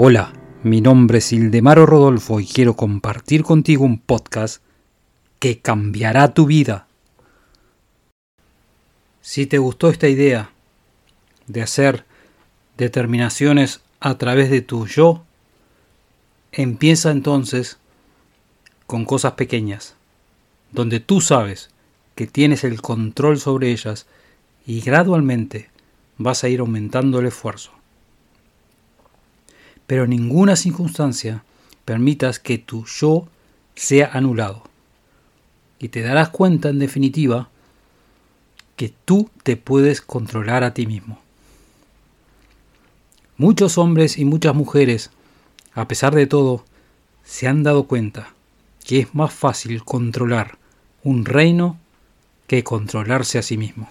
Hola, mi nombre es Ildemaro Rodolfo y quiero compartir contigo un podcast que cambiará tu vida. Si te gustó esta idea de hacer determinaciones a través de tu yo, empieza entonces con cosas pequeñas, donde tú sabes que tienes el control sobre ellas y gradualmente vas a ir aumentando el esfuerzo. Pero ninguna circunstancia permitas que tu yo sea anulado. Y te darás cuenta, en definitiva, que tú te puedes controlar a ti mismo. Muchos hombres y muchas mujeres, a pesar de todo, se han dado cuenta que es más fácil controlar un reino que controlarse a sí mismo.